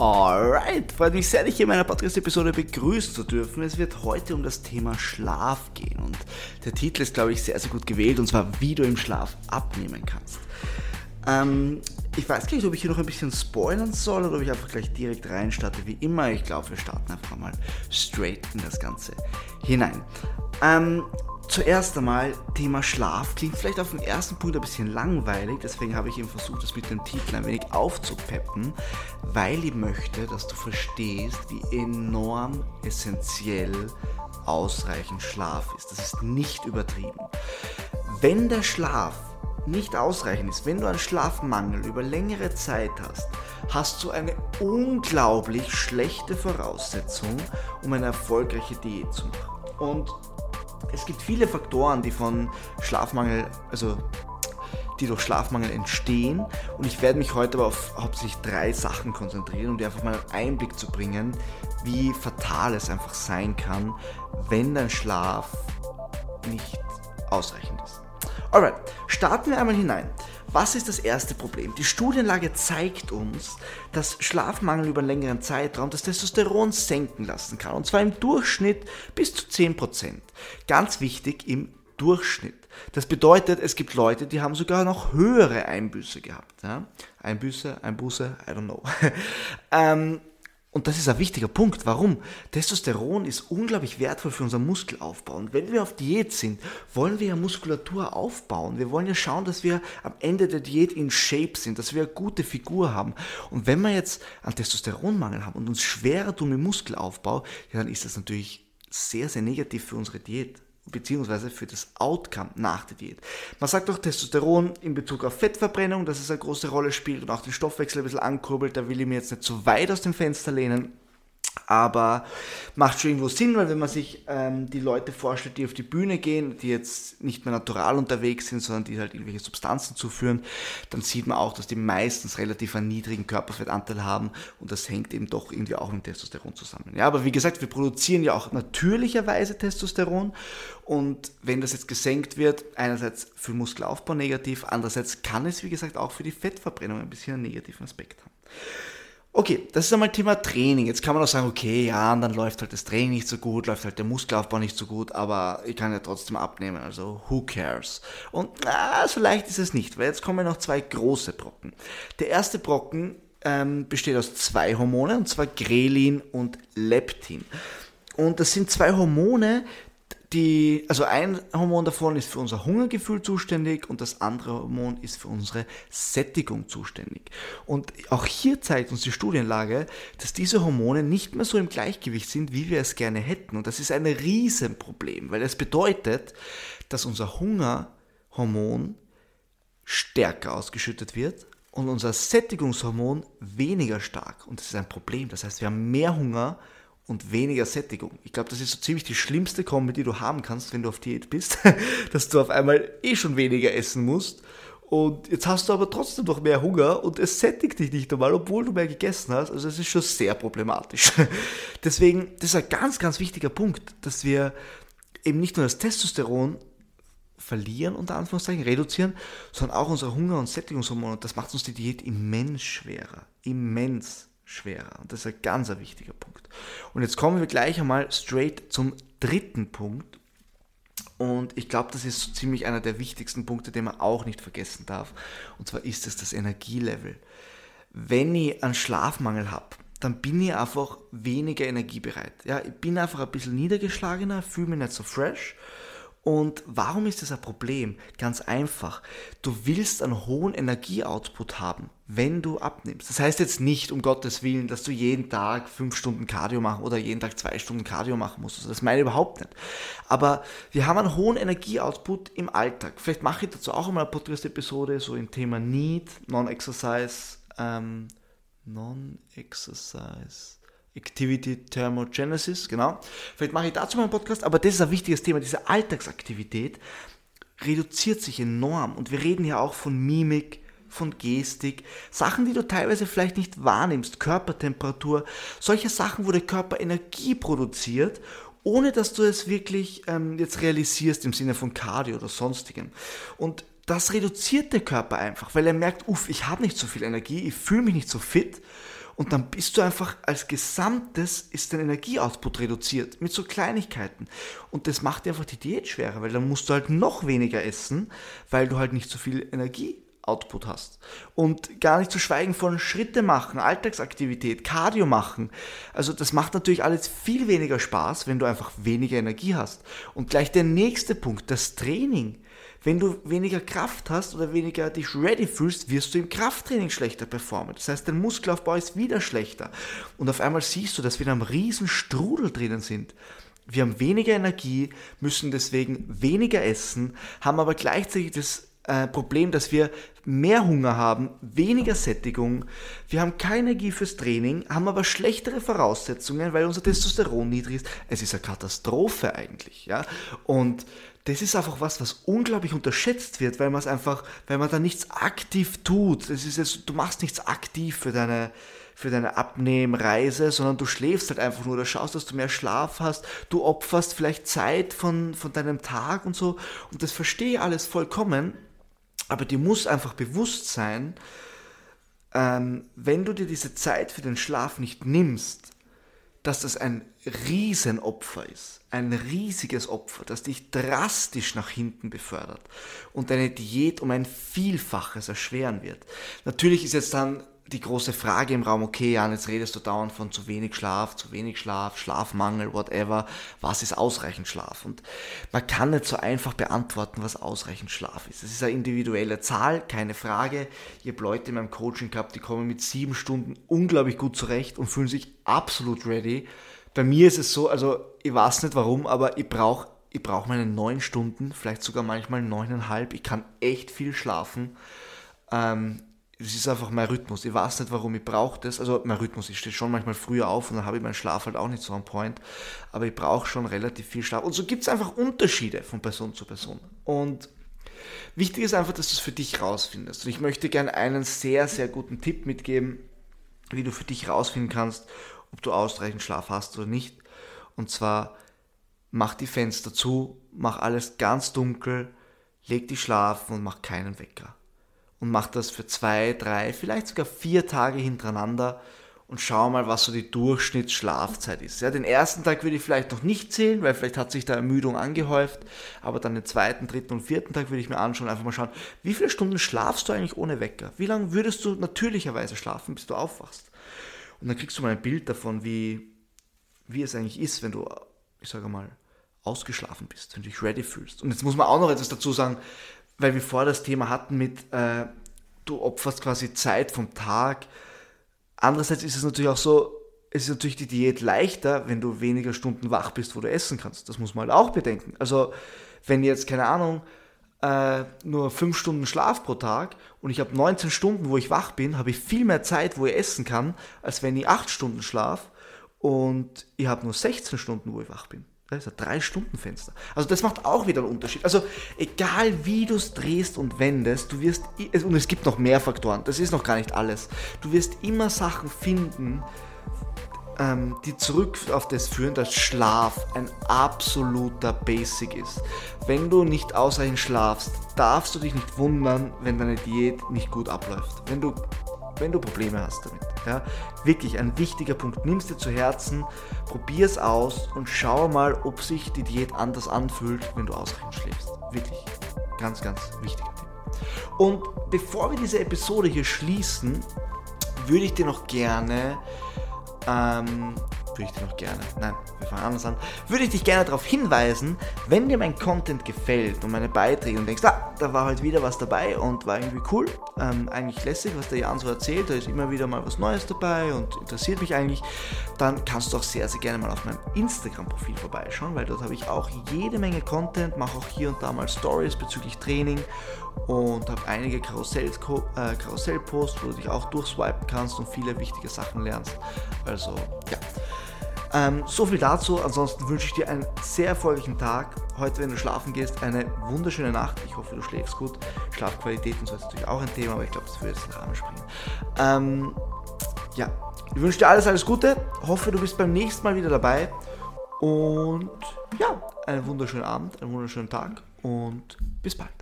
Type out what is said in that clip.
Alright, freut mich sehr, dich hier in meiner Podcast-Episode begrüßen zu dürfen. Es wird heute um das Thema Schlaf gehen und der Titel ist, glaube ich, sehr, sehr gut gewählt und zwar, wie du im Schlaf abnehmen kannst. Ähm, ich weiß gar nicht, ob ich hier noch ein bisschen spoilern soll oder ob ich einfach gleich direkt reinstarte. Wie immer, ich glaube, wir starten einfach mal straight in das Ganze hinein. Ähm, Zuerst einmal, Thema Schlaf klingt vielleicht auf den ersten Punkt ein bisschen langweilig, deswegen habe ich eben versucht, das mit dem Titel ein wenig aufzupeppen, weil ich möchte, dass du verstehst, wie enorm essentiell ausreichend Schlaf ist. Das ist nicht übertrieben. Wenn der Schlaf nicht ausreichend ist, wenn du einen Schlafmangel über längere Zeit hast, hast du eine unglaublich schlechte Voraussetzung, um eine erfolgreiche Diät zu machen. Und es gibt viele Faktoren, die von Schlafmangel, also die durch Schlafmangel entstehen. Und ich werde mich heute aber auf hauptsächlich drei Sachen konzentrieren, um dir einfach mal einen Einblick zu bringen, wie fatal es einfach sein kann, wenn dein Schlaf nicht ausreichend ist. Alright, starten wir einmal hinein. Was ist das erste Problem? Die Studienlage zeigt uns, dass Schlafmangel über einen längeren Zeitraum das Testosteron senken lassen kann. Und zwar im Durchschnitt bis zu 10%. Ganz wichtig im Durchschnitt. Das bedeutet, es gibt Leute, die haben sogar noch höhere Einbüße gehabt. Ja? Einbüße, Einbuße, I don't know. ähm, und das ist ein wichtiger Punkt. Warum? Testosteron ist unglaublich wertvoll für unseren Muskelaufbau. Und wenn wir auf Diät sind, wollen wir ja Muskulatur aufbauen. Wir wollen ja schauen, dass wir am Ende der Diät in Shape sind, dass wir eine gute Figur haben. Und wenn wir jetzt einen Testosteronmangel haben und uns schwerer tun mit Muskelaufbau, ja, dann ist das natürlich sehr, sehr negativ für unsere Diät beziehungsweise für das Outcome nach der Diät. Man sagt auch Testosteron in Bezug auf Fettverbrennung, dass es eine große Rolle spielt und auch den Stoffwechsel ein bisschen ankurbelt. Da will ich mir jetzt nicht zu weit aus dem Fenster lehnen. Aber macht schon irgendwo Sinn, weil wenn man sich ähm, die Leute vorstellt, die auf die Bühne gehen, die jetzt nicht mehr natural unterwegs sind, sondern die halt irgendwelche Substanzen zuführen, dann sieht man auch, dass die meistens relativ einen niedrigen Körperfettanteil haben und das hängt eben doch irgendwie auch mit Testosteron zusammen. Ja, aber wie gesagt, wir produzieren ja auch natürlicherweise Testosteron und wenn das jetzt gesenkt wird, einerseits für Muskelaufbau negativ, andererseits kann es, wie gesagt, auch für die Fettverbrennung ein bisschen einen negativen Aspekt haben. Okay, das ist einmal Thema Training. Jetzt kann man auch sagen, okay, ja, und dann läuft halt das Training nicht so gut, läuft halt der Muskelaufbau nicht so gut, aber ich kann ja trotzdem abnehmen, also who cares? Und na, so leicht ist es nicht, weil jetzt kommen noch zwei große Brocken. Der erste Brocken ähm, besteht aus zwei Hormonen, und zwar Grelin und Leptin. Und das sind zwei Hormone, die, also ein Hormon davon ist für unser Hungergefühl zuständig und das andere Hormon ist für unsere Sättigung zuständig. Und auch hier zeigt uns die Studienlage, dass diese Hormone nicht mehr so im Gleichgewicht sind, wie wir es gerne hätten. Und das ist ein Riesenproblem, weil das bedeutet, dass unser Hungerhormon stärker ausgeschüttet wird und unser Sättigungshormon weniger stark. Und das ist ein Problem. Das heißt, wir haben mehr Hunger und weniger Sättigung. Ich glaube, das ist so ziemlich die schlimmste Kombi, die du haben kannst, wenn du auf Diät bist, dass du auf einmal eh schon weniger essen musst. Und jetzt hast du aber trotzdem noch mehr Hunger und es sättigt dich nicht einmal, obwohl du mehr gegessen hast. Also es ist schon sehr problematisch. Deswegen, das ist ein ganz, ganz wichtiger Punkt, dass wir eben nicht nur das Testosteron verlieren, unter Anführungszeichen, reduzieren, sondern auch unsere Hunger- und Sättigungshormone. Und das macht uns die Diät immens schwerer. Immens schwerer. Und das ist ein ganz ein wichtiger Punkt. Und jetzt kommen wir gleich einmal straight zum dritten Punkt. Und ich glaube, das ist so ziemlich einer der wichtigsten Punkte, den man auch nicht vergessen darf. Und zwar ist es das Energielevel. Wenn ich einen Schlafmangel habe, dann bin ich einfach weniger energiebereit. Ja, ich bin einfach ein bisschen niedergeschlagener, fühle mich nicht so fresh und warum ist das ein Problem? Ganz einfach. Du willst einen hohen Energieoutput haben, wenn du abnimmst. Das heißt jetzt nicht, um Gottes Willen, dass du jeden Tag fünf Stunden Cardio machen oder jeden Tag zwei Stunden Cardio machen musst. Das meine ich überhaupt nicht. Aber wir haben einen hohen Energieoutput im Alltag. Vielleicht mache ich dazu auch einmal eine Podcast-Episode, so im Thema Need, Non-Exercise, ähm, Non-Exercise Activity Thermogenesis, genau. Vielleicht mache ich dazu mal einen Podcast, aber das ist ein wichtiges Thema. Diese Alltagsaktivität reduziert sich enorm und wir reden ja auch von Mimik, von Gestik, Sachen, die du teilweise vielleicht nicht wahrnimmst, Körpertemperatur, solche Sachen, wo der Körper Energie produziert, ohne dass du es wirklich ähm, jetzt realisierst im Sinne von Cardio oder sonstigem. Und das reduziert der Körper einfach, weil er merkt, uff, ich habe nicht so viel Energie, ich fühle mich nicht so fit Und dann bist du einfach als Gesamtes, ist dein Energieoutput reduziert mit so Kleinigkeiten. Und das macht dir einfach die Diät schwerer, weil dann musst du halt noch weniger essen, weil du halt nicht so viel Energie Output hast. Und gar nicht zu schweigen von Schritte machen, Alltagsaktivität, Cardio machen. Also das macht natürlich alles viel weniger Spaß, wenn du einfach weniger Energie hast. Und gleich der nächste Punkt, das Training. Wenn du weniger Kraft hast oder weniger dich ready fühlst, wirst du im Krafttraining schlechter performen. Das heißt, dein Muskelaufbau ist wieder schlechter. Und auf einmal siehst du, dass wir in einem riesen Strudel drinnen sind. Wir haben weniger Energie, müssen deswegen weniger essen, haben aber gleichzeitig das äh, Problem, dass wir mehr Hunger haben, weniger Sättigung, wir haben keine Energie fürs Training, haben aber schlechtere Voraussetzungen, weil unser Testosteron niedrig ist. Es ist eine Katastrophe eigentlich, ja. Und das ist einfach was, was unglaublich unterschätzt wird, weil man es einfach, weil man da nichts aktiv tut. Das ist jetzt, du machst nichts aktiv für deine, für deine Abnehmreise, sondern du schläfst halt einfach nur, du schaust, dass du mehr Schlaf hast, du opferst vielleicht Zeit von, von deinem Tag und so. Und das verstehe ich alles vollkommen. Aber dir muss einfach bewusst sein, ähm, wenn du dir diese Zeit für den Schlaf nicht nimmst, dass das ein Riesenopfer ist, ein riesiges Opfer, das dich drastisch nach hinten befördert und deine Diät um ein Vielfaches erschweren wird. Natürlich ist jetzt dann die große Frage im Raum, okay, Jan, jetzt redest du dauernd von zu wenig Schlaf, zu wenig Schlaf, Schlafmangel, whatever. Was ist ausreichend Schlaf? Und man kann nicht so einfach beantworten, was ausreichend Schlaf ist. Es ist eine individuelle Zahl, keine Frage. Ich habe Leute in meinem Coaching gehabt, die kommen mit sieben Stunden unglaublich gut zurecht und fühlen sich absolut ready. Bei mir ist es so, also ich weiß nicht warum, aber ich brauche ich brauche meine neun Stunden, vielleicht sogar manchmal neuneinhalb. Ich kann echt viel schlafen. Ähm, das ist einfach mein Rhythmus. Ich weiß nicht, warum ich brauche das. Also mein Rhythmus, ich stehe schon manchmal früher auf und dann habe ich meinen Schlaf halt auch nicht so am Point. Aber ich brauche schon relativ viel Schlaf. Und so gibt es einfach Unterschiede von Person zu Person. Und wichtig ist einfach, dass du es für dich rausfindest. Und ich möchte gerne einen sehr, sehr guten Tipp mitgeben, wie du für dich rausfinden kannst, ob du ausreichend Schlaf hast oder nicht. Und zwar, mach die Fenster zu, mach alles ganz dunkel, leg dich schlafen und mach keinen Wecker und mach das für zwei, drei, vielleicht sogar vier Tage hintereinander und schau mal, was so die Durchschnittsschlafzeit ist. Ja, den ersten Tag würde ich vielleicht noch nicht zählen, weil vielleicht hat sich da Ermüdung angehäuft, aber dann den zweiten, dritten und vierten Tag würde ich mir anschauen, einfach mal schauen, wie viele Stunden schlafst du eigentlich ohne Wecker? Wie lange würdest du natürlicherweise schlafen, bis du aufwachst? Und dann kriegst du mal ein Bild davon, wie, wie es eigentlich ist, wenn du, ich sage mal, ausgeschlafen bist, wenn du dich ready fühlst. Und jetzt muss man auch noch etwas dazu sagen, weil wir vorher das Thema hatten mit, äh, du opferst quasi Zeit vom Tag. Andererseits ist es natürlich auch so, es ist natürlich die Diät leichter, wenn du weniger Stunden wach bist, wo du essen kannst. Das muss man halt auch bedenken. Also, wenn jetzt, keine Ahnung, äh, nur 5 Stunden Schlaf pro Tag und ich habe 19 Stunden, wo ich wach bin, habe ich viel mehr Zeit, wo ich essen kann, als wenn ich 8 Stunden schlaf und ich habe nur 16 Stunden, wo ich wach bin. Das ist ein Drei-Stunden-Fenster. Also das macht auch wieder einen Unterschied. Also egal wie du es drehst und wendest, du wirst, und es gibt noch mehr Faktoren, das ist noch gar nicht alles. Du wirst immer Sachen finden, ähm, die zurück auf das führen, dass Schlaf ein absoluter Basic ist. Wenn du nicht ausreichend schlafst, darfst du dich nicht wundern, wenn deine Diät nicht gut abläuft. Wenn du wenn du Probleme hast damit. Ja? Wirklich ein wichtiger Punkt. Nimm es dir zu Herzen, probier es aus und schau mal, ob sich die Diät anders anfühlt, wenn du ausreichend schläfst. Wirklich ganz, ganz wichtiger Tipp. Und bevor wir diese Episode hier schließen, würde ich dir noch gerne ähm, würde ich dir noch gerne, nein, wir fangen anders an, würde ich dich gerne darauf hinweisen, wenn dir mein Content gefällt und meine Beiträge und denkst, ah, da war halt wieder was dabei und war irgendwie cool, ähm, eigentlich lässig, was der Jan so erzählt, da ist immer wieder mal was Neues dabei und interessiert mich eigentlich, dann kannst du auch sehr, sehr gerne mal auf meinem Instagram-Profil vorbeischauen, weil dort habe ich auch jede Menge Content, mache auch hier und da mal Stories bezüglich Training und habe einige Karussell-Posts, äh, Karussell wo du dich auch durchswipen kannst und viele wichtige Sachen lernst. Also ja. Ähm, so viel dazu. Ansonsten wünsche ich dir einen sehr erfolgreichen Tag. Heute, wenn du schlafen gehst, eine wunderschöne Nacht. Ich hoffe, du schläfst gut. Schlafqualität und so ist natürlich auch ein Thema, aber ich glaube, das würde jetzt den Rahmen springen. Ähm, ja, ich wünsche dir alles, alles Gute. Hoffe, du bist beim nächsten Mal wieder dabei. Und ja, einen wunderschönen Abend, einen wunderschönen Tag und bis bald.